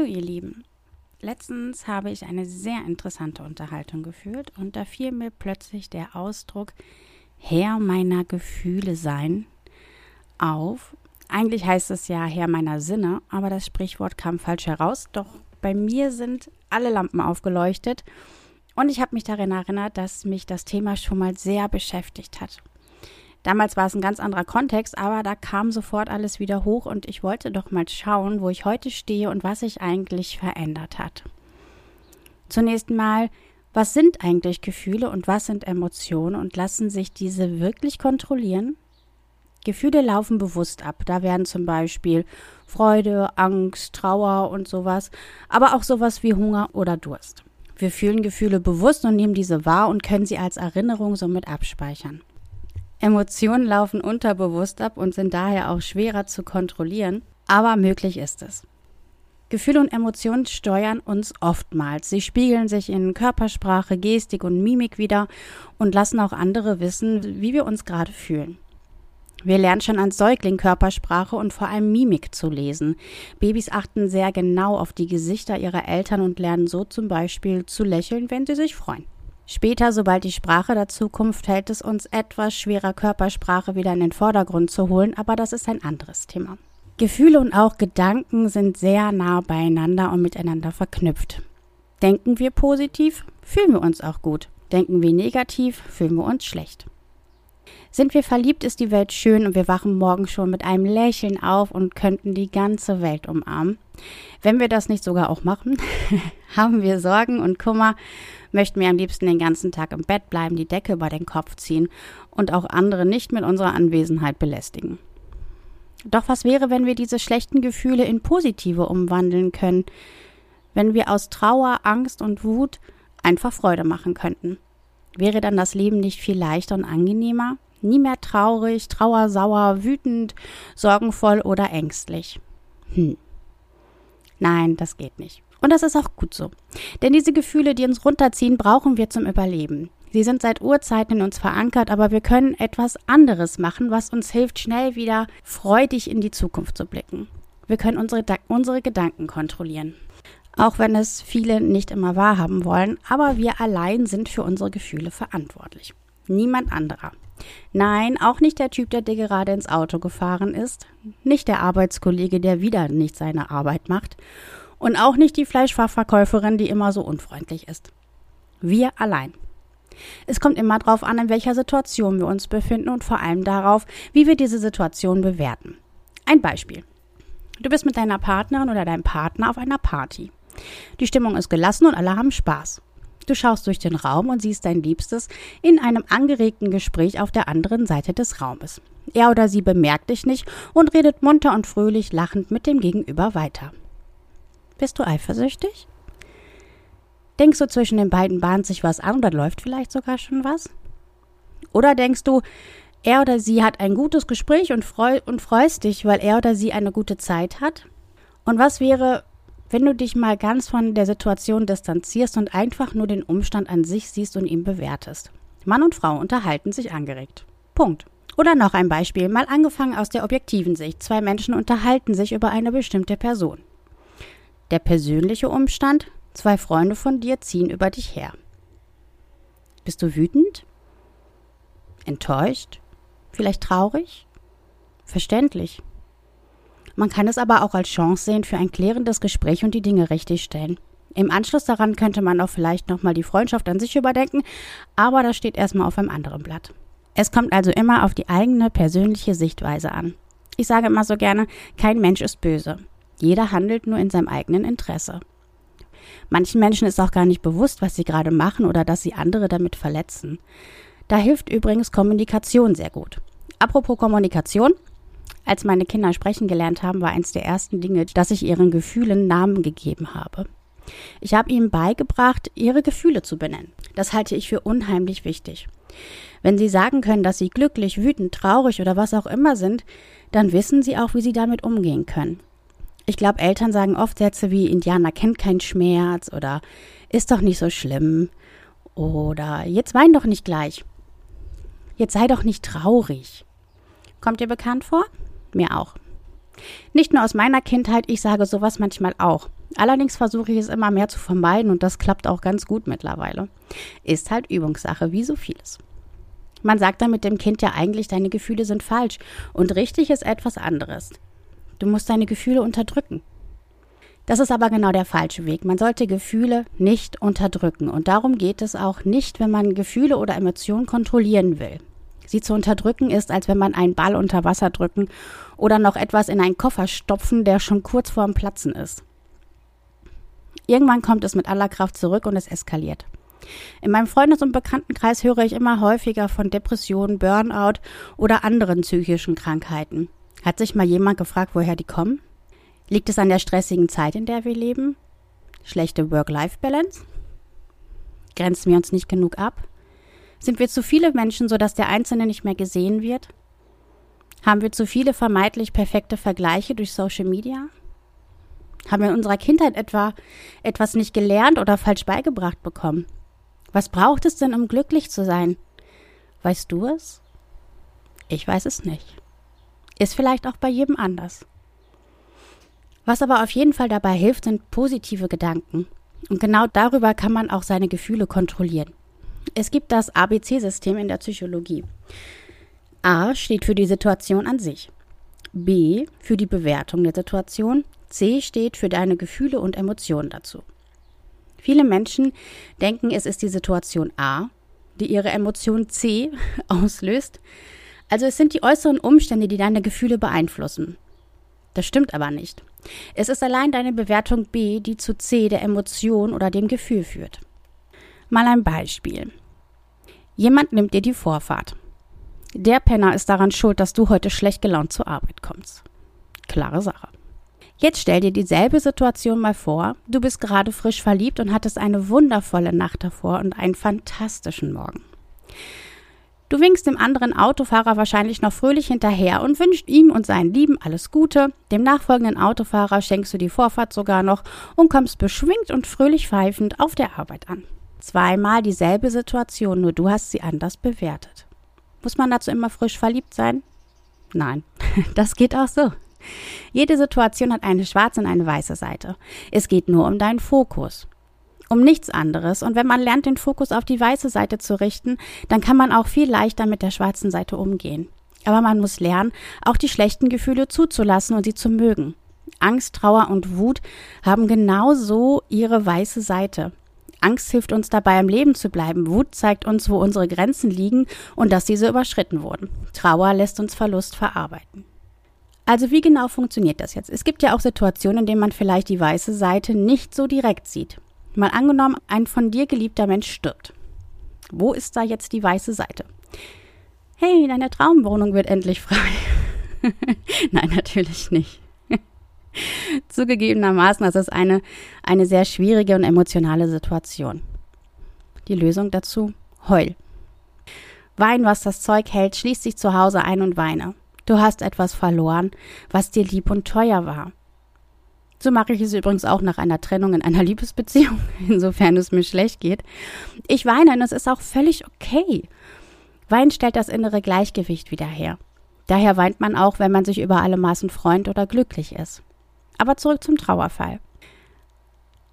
Hallo ihr Lieben. Letztens habe ich eine sehr interessante Unterhaltung geführt und da fiel mir plötzlich der Ausdruck Herr meiner Gefühle sein auf. Eigentlich heißt es ja Herr meiner Sinne, aber das Sprichwort kam falsch heraus. Doch bei mir sind alle Lampen aufgeleuchtet und ich habe mich daran erinnert, dass mich das Thema schon mal sehr beschäftigt hat. Damals war es ein ganz anderer Kontext, aber da kam sofort alles wieder hoch und ich wollte doch mal schauen, wo ich heute stehe und was sich eigentlich verändert hat. Zunächst mal, was sind eigentlich Gefühle und was sind Emotionen und lassen sich diese wirklich kontrollieren? Gefühle laufen bewusst ab. Da werden zum Beispiel Freude, Angst, Trauer und sowas, aber auch sowas wie Hunger oder Durst. Wir fühlen Gefühle bewusst und nehmen diese wahr und können sie als Erinnerung somit abspeichern. Emotionen laufen unterbewusst ab und sind daher auch schwerer zu kontrollieren, aber möglich ist es. Gefühle und Emotionen steuern uns oftmals. Sie spiegeln sich in Körpersprache, Gestik und Mimik wieder und lassen auch andere wissen, wie wir uns gerade fühlen. Wir lernen schon als Säugling Körpersprache und vor allem Mimik zu lesen. Babys achten sehr genau auf die Gesichter ihrer Eltern und lernen so zum Beispiel zu lächeln, wenn sie sich freuen. Später, sobald die Sprache der Zukunft fällt es uns etwas schwerer, Körpersprache wieder in den Vordergrund zu holen, aber das ist ein anderes Thema. Gefühle und auch Gedanken sind sehr nah beieinander und miteinander verknüpft. Denken wir positiv, fühlen wir uns auch gut. Denken wir negativ, fühlen wir uns schlecht. Sind wir verliebt, ist die Welt schön und wir wachen morgen schon mit einem Lächeln auf und könnten die ganze Welt umarmen. Wenn wir das nicht sogar auch machen, haben wir Sorgen und Kummer, möchten wir am liebsten den ganzen Tag im Bett bleiben, die Decke über den Kopf ziehen und auch andere nicht mit unserer Anwesenheit belästigen. Doch was wäre, wenn wir diese schlechten Gefühle in positive umwandeln können, wenn wir aus Trauer, Angst und Wut einfach Freude machen könnten? Wäre dann das Leben nicht viel leichter und angenehmer? Nie mehr traurig, trauersauer, wütend, sorgenvoll oder ängstlich. Hm. Nein, das geht nicht. Und das ist auch gut so. Denn diese Gefühle, die uns runterziehen, brauchen wir zum Überleben. Sie sind seit Urzeiten in uns verankert, aber wir können etwas anderes machen, was uns hilft, schnell wieder freudig in die Zukunft zu blicken. Wir können unsere, unsere Gedanken kontrollieren. Auch wenn es viele nicht immer wahrhaben wollen, aber wir allein sind für unsere Gefühle verantwortlich. Niemand anderer. Nein, auch nicht der Typ, der dir gerade ins Auto gefahren ist, nicht der Arbeitskollege, der wieder nicht seine Arbeit macht und auch nicht die Fleischfachverkäuferin, die immer so unfreundlich ist. Wir allein. Es kommt immer darauf an, in welcher Situation wir uns befinden und vor allem darauf, wie wir diese Situation bewerten. Ein Beispiel. Du bist mit deiner Partnerin oder deinem Partner auf einer Party. Die Stimmung ist gelassen und alle haben Spaß. Du schaust durch den Raum und siehst dein Liebstes in einem angeregten Gespräch auf der anderen Seite des Raumes. Er oder sie bemerkt dich nicht und redet munter und fröhlich lachend mit dem Gegenüber weiter. Bist du eifersüchtig? Denkst du, zwischen den beiden bahnt sich was an oder läuft vielleicht sogar schon was? Oder denkst du, er oder sie hat ein gutes Gespräch und, freu und freust dich, weil er oder sie eine gute Zeit hat? Und was wäre, wenn du dich mal ganz von der Situation distanzierst und einfach nur den Umstand an sich siehst und ihn bewertest? Mann und Frau unterhalten sich angeregt. Punkt. Oder noch ein Beispiel, mal angefangen aus der objektiven Sicht. Zwei Menschen unterhalten sich über eine bestimmte Person. Der persönliche Umstand, zwei Freunde von dir ziehen über dich her. Bist du wütend? Enttäuscht? Vielleicht traurig? Verständlich. Man kann es aber auch als Chance sehen für ein klärendes Gespräch und die Dinge richtigstellen. Im Anschluss daran könnte man auch vielleicht nochmal die Freundschaft an sich überdenken, aber das steht erstmal auf einem anderen Blatt. Es kommt also immer auf die eigene persönliche Sichtweise an. Ich sage immer so gerne, kein Mensch ist böse. Jeder handelt nur in seinem eigenen Interesse. Manchen Menschen ist auch gar nicht bewusst, was sie gerade machen oder dass sie andere damit verletzen. Da hilft übrigens Kommunikation sehr gut. Apropos Kommunikation. Als meine Kinder sprechen gelernt haben, war eins der ersten Dinge, dass ich ihren Gefühlen Namen gegeben habe. Ich habe ihnen beigebracht, ihre Gefühle zu benennen. Das halte ich für unheimlich wichtig. Wenn sie sagen können, dass sie glücklich, wütend, traurig oder was auch immer sind, dann wissen sie auch, wie sie damit umgehen können. Ich glaube, Eltern sagen oft Sätze wie Indianer kennt keinen Schmerz oder ist doch nicht so schlimm oder jetzt wein doch nicht gleich. Jetzt sei doch nicht traurig. Kommt dir bekannt vor? Mir auch. Nicht nur aus meiner Kindheit, ich sage sowas manchmal auch. Allerdings versuche ich es immer mehr zu vermeiden und das klappt auch ganz gut mittlerweile. Ist halt Übungssache, wie so vieles. Man sagt dann mit dem Kind ja eigentlich, deine Gefühle sind falsch und richtig ist etwas anderes. Du musst deine Gefühle unterdrücken. Das ist aber genau der falsche Weg. Man sollte Gefühle nicht unterdrücken. Und darum geht es auch nicht, wenn man Gefühle oder Emotionen kontrollieren will. Sie zu unterdrücken ist, als wenn man einen Ball unter Wasser drücken oder noch etwas in einen Koffer stopfen, der schon kurz vorm Platzen ist. Irgendwann kommt es mit aller Kraft zurück und es eskaliert. In meinem Freundes- und Bekanntenkreis höre ich immer häufiger von Depressionen, Burnout oder anderen psychischen Krankheiten. Hat sich mal jemand gefragt, woher die kommen? Liegt es an der stressigen Zeit, in der wir leben? Schlechte Work-Life-Balance? Grenzen wir uns nicht genug ab? Sind wir zu viele Menschen, sodass der Einzelne nicht mehr gesehen wird? Haben wir zu viele vermeintlich perfekte Vergleiche durch Social Media? Haben wir in unserer Kindheit etwa etwas nicht gelernt oder falsch beigebracht bekommen? Was braucht es denn, um glücklich zu sein? Weißt du es? Ich weiß es nicht. Ist vielleicht auch bei jedem anders. Was aber auf jeden Fall dabei hilft, sind positive Gedanken. Und genau darüber kann man auch seine Gefühle kontrollieren. Es gibt das ABC-System in der Psychologie. A steht für die Situation an sich. B für die Bewertung der Situation. C steht für deine Gefühle und Emotionen dazu. Viele Menschen denken, es ist die Situation A, die ihre Emotion C auslöst. Also es sind die äußeren Umstände, die deine Gefühle beeinflussen. Das stimmt aber nicht. Es ist allein deine Bewertung B, die zu C der Emotion oder dem Gefühl führt. Mal ein Beispiel. Jemand nimmt dir die Vorfahrt. Der Penner ist daran schuld, dass du heute schlecht gelaunt zur Arbeit kommst. Klare Sache. Jetzt stell dir dieselbe Situation mal vor. Du bist gerade frisch verliebt und hattest eine wundervolle Nacht davor und einen fantastischen Morgen. Du winkst dem anderen Autofahrer wahrscheinlich noch fröhlich hinterher und wünschst ihm und seinen Lieben alles Gute. Dem nachfolgenden Autofahrer schenkst du die Vorfahrt sogar noch und kommst beschwingt und fröhlich pfeifend auf der Arbeit an. Zweimal dieselbe Situation, nur du hast sie anders bewertet. Muss man dazu immer frisch verliebt sein? Nein, das geht auch so. Jede Situation hat eine schwarze und eine weiße Seite. Es geht nur um deinen Fokus um nichts anderes. Und wenn man lernt, den Fokus auf die weiße Seite zu richten, dann kann man auch viel leichter mit der schwarzen Seite umgehen. Aber man muss lernen, auch die schlechten Gefühle zuzulassen und sie zu mögen. Angst, Trauer und Wut haben genauso ihre weiße Seite. Angst hilft uns dabei, im Leben zu bleiben. Wut zeigt uns, wo unsere Grenzen liegen und dass diese überschritten wurden. Trauer lässt uns Verlust verarbeiten. Also wie genau funktioniert das jetzt? Es gibt ja auch Situationen, in denen man vielleicht die weiße Seite nicht so direkt sieht. Mal angenommen, ein von dir geliebter Mensch stirbt. Wo ist da jetzt die weiße Seite? Hey, deine Traumwohnung wird endlich frei. Nein, natürlich nicht. Zugegebenermaßen, das ist eine, eine sehr schwierige und emotionale Situation. Die Lösung dazu? Heul. Wein, was das Zeug hält, schließ dich zu Hause ein und weine. Du hast etwas verloren, was dir lieb und teuer war. So mache ich es übrigens auch nach einer Trennung in einer Liebesbeziehung, insofern es mir schlecht geht. Ich weine und es ist auch völlig okay. Wein stellt das innere Gleichgewicht wieder her. Daher weint man auch, wenn man sich über alle Maßen freut oder glücklich ist. Aber zurück zum Trauerfall.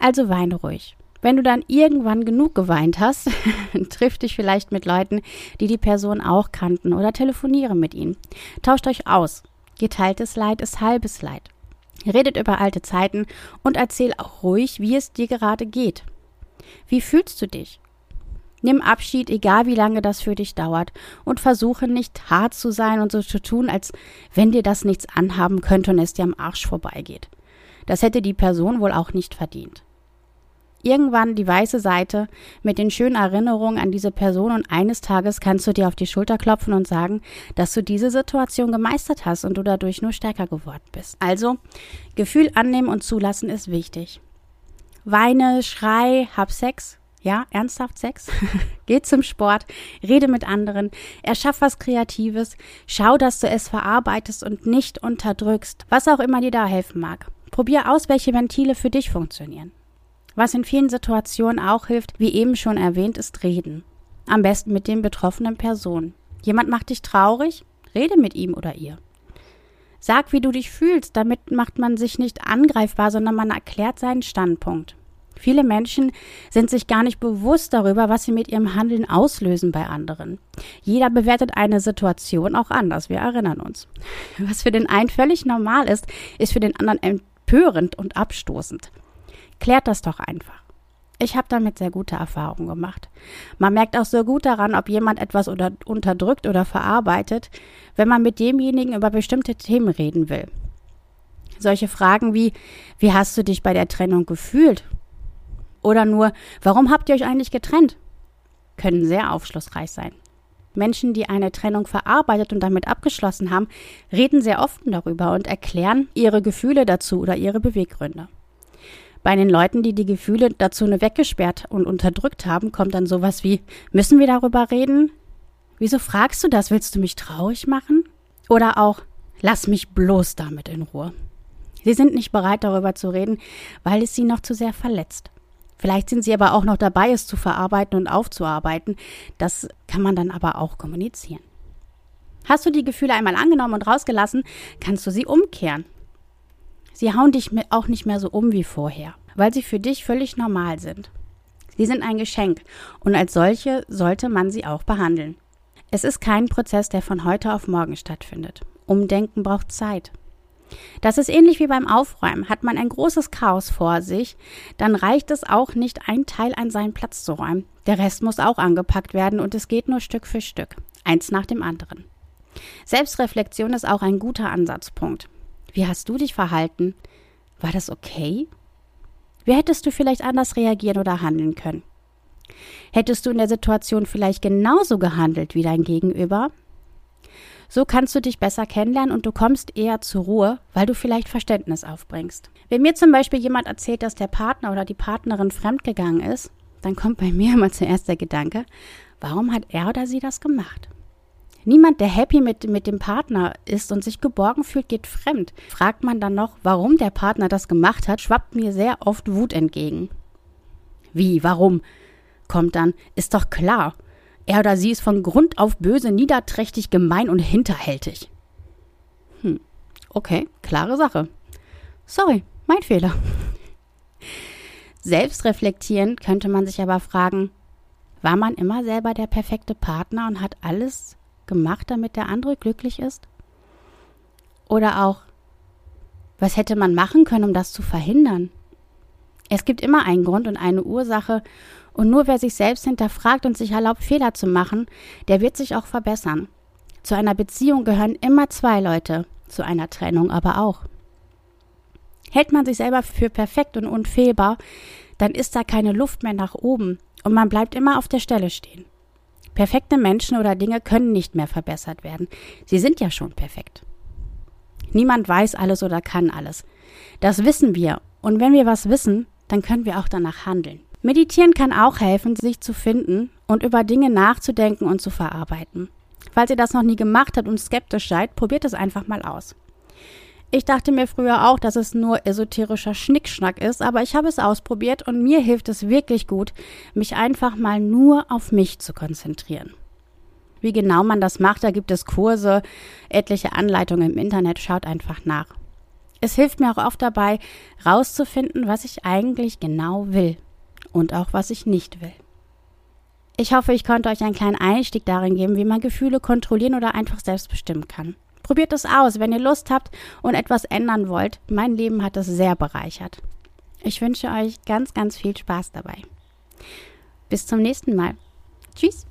Also weine ruhig. Wenn du dann irgendwann genug geweint hast, triff dich vielleicht mit Leuten, die die Person auch kannten oder telefoniere mit ihnen. Tauscht euch aus. Geteiltes Leid ist halbes Leid. Redet über alte Zeiten und erzähl auch ruhig, wie es dir gerade geht. Wie fühlst du dich? Nimm Abschied, egal wie lange das für dich dauert, und versuche nicht hart zu sein und so zu tun, als wenn dir das nichts anhaben könnte und es dir am Arsch vorbeigeht. Das hätte die Person wohl auch nicht verdient irgendwann die weiße Seite mit den schönen Erinnerungen an diese Person und eines Tages kannst du dir auf die Schulter klopfen und sagen, dass du diese Situation gemeistert hast und du dadurch nur stärker geworden bist. Also, Gefühl annehmen und zulassen ist wichtig. Weine, schrei, hab Sex. Ja, ernsthaft Sex? Geh zum Sport, rede mit anderen, erschaff was Kreatives, schau, dass du es verarbeitest und nicht unterdrückst, was auch immer dir da helfen mag. Probier aus, welche Ventile für dich funktionieren. Was in vielen Situationen auch hilft, wie eben schon erwähnt, ist Reden. Am besten mit den betroffenen Personen. Jemand macht dich traurig? Rede mit ihm oder ihr. Sag, wie du dich fühlst. Damit macht man sich nicht angreifbar, sondern man erklärt seinen Standpunkt. Viele Menschen sind sich gar nicht bewusst darüber, was sie mit ihrem Handeln auslösen bei anderen. Jeder bewertet eine Situation auch anders, wir erinnern uns. Was für den einen völlig normal ist, ist für den anderen empörend und abstoßend. Klärt das doch einfach. Ich habe damit sehr gute Erfahrungen gemacht. Man merkt auch so gut daran, ob jemand etwas oder unterdrückt oder verarbeitet, wenn man mit demjenigen über bestimmte Themen reden will. Solche Fragen wie, wie hast du dich bei der Trennung gefühlt? Oder nur, warum habt ihr euch eigentlich getrennt? können sehr aufschlussreich sein. Menschen, die eine Trennung verarbeitet und damit abgeschlossen haben, reden sehr offen darüber und erklären ihre Gefühle dazu oder ihre Beweggründe. Bei den Leuten, die die Gefühle dazu nur weggesperrt und unterdrückt haben, kommt dann sowas wie, müssen wir darüber reden? Wieso fragst du das? Willst du mich traurig machen? Oder auch, lass mich bloß damit in Ruhe. Sie sind nicht bereit, darüber zu reden, weil es sie noch zu sehr verletzt. Vielleicht sind sie aber auch noch dabei, es zu verarbeiten und aufzuarbeiten. Das kann man dann aber auch kommunizieren. Hast du die Gefühle einmal angenommen und rausgelassen, kannst du sie umkehren. Sie hauen dich auch nicht mehr so um wie vorher, weil sie für dich völlig normal sind. Sie sind ein Geschenk und als solche sollte man sie auch behandeln. Es ist kein Prozess, der von heute auf morgen stattfindet. Umdenken braucht Zeit. Das ist ähnlich wie beim Aufräumen. Hat man ein großes Chaos vor sich, dann reicht es auch nicht, ein Teil an seinen Platz zu räumen. Der Rest muss auch angepackt werden und es geht nur Stück für Stück, eins nach dem anderen. Selbstreflexion ist auch ein guter Ansatzpunkt. Wie hast du dich verhalten? War das okay? Wie hättest du vielleicht anders reagieren oder handeln können? Hättest du in der Situation vielleicht genauso gehandelt wie dein Gegenüber? So kannst du dich besser kennenlernen und du kommst eher zur Ruhe, weil du vielleicht Verständnis aufbringst. Wenn mir zum Beispiel jemand erzählt, dass der Partner oder die Partnerin fremdgegangen ist, dann kommt bei mir immer zuerst der Gedanke, warum hat er oder sie das gemacht? Niemand, der happy mit, mit dem Partner ist und sich geborgen fühlt, geht fremd. Fragt man dann noch, warum der Partner das gemacht hat, schwappt mir sehr oft Wut entgegen. Wie, warum? Kommt dann, ist doch klar. Er oder sie ist von Grund auf böse, niederträchtig, gemein und hinterhältig. Hm, okay, klare Sache. Sorry, mein Fehler. Selbstreflektierend könnte man sich aber fragen, war man immer selber der perfekte Partner und hat alles gemacht, damit der andere glücklich ist? Oder auch, was hätte man machen können, um das zu verhindern? Es gibt immer einen Grund und eine Ursache, und nur wer sich selbst hinterfragt und sich erlaubt, Fehler zu machen, der wird sich auch verbessern. Zu einer Beziehung gehören immer zwei Leute, zu einer Trennung aber auch. Hält man sich selber für perfekt und unfehlbar, dann ist da keine Luft mehr nach oben und man bleibt immer auf der Stelle stehen. Perfekte Menschen oder Dinge können nicht mehr verbessert werden. Sie sind ja schon perfekt. Niemand weiß alles oder kann alles. Das wissen wir. Und wenn wir was wissen, dann können wir auch danach handeln. Meditieren kann auch helfen, sich zu finden und über Dinge nachzudenken und zu verarbeiten. Falls ihr das noch nie gemacht habt und skeptisch seid, probiert es einfach mal aus. Ich dachte mir früher auch, dass es nur esoterischer Schnickschnack ist, aber ich habe es ausprobiert und mir hilft es wirklich gut, mich einfach mal nur auf mich zu konzentrieren. Wie genau man das macht, da gibt es Kurse, etliche Anleitungen im Internet, schaut einfach nach. Es hilft mir auch oft dabei, rauszufinden, was ich eigentlich genau will und auch was ich nicht will. Ich hoffe, ich konnte euch einen kleinen Einstieg darin geben, wie man Gefühle kontrollieren oder einfach selbst bestimmen kann. Probiert es aus, wenn ihr Lust habt und etwas ändern wollt. Mein Leben hat es sehr bereichert. Ich wünsche euch ganz, ganz viel Spaß dabei. Bis zum nächsten Mal. Tschüss.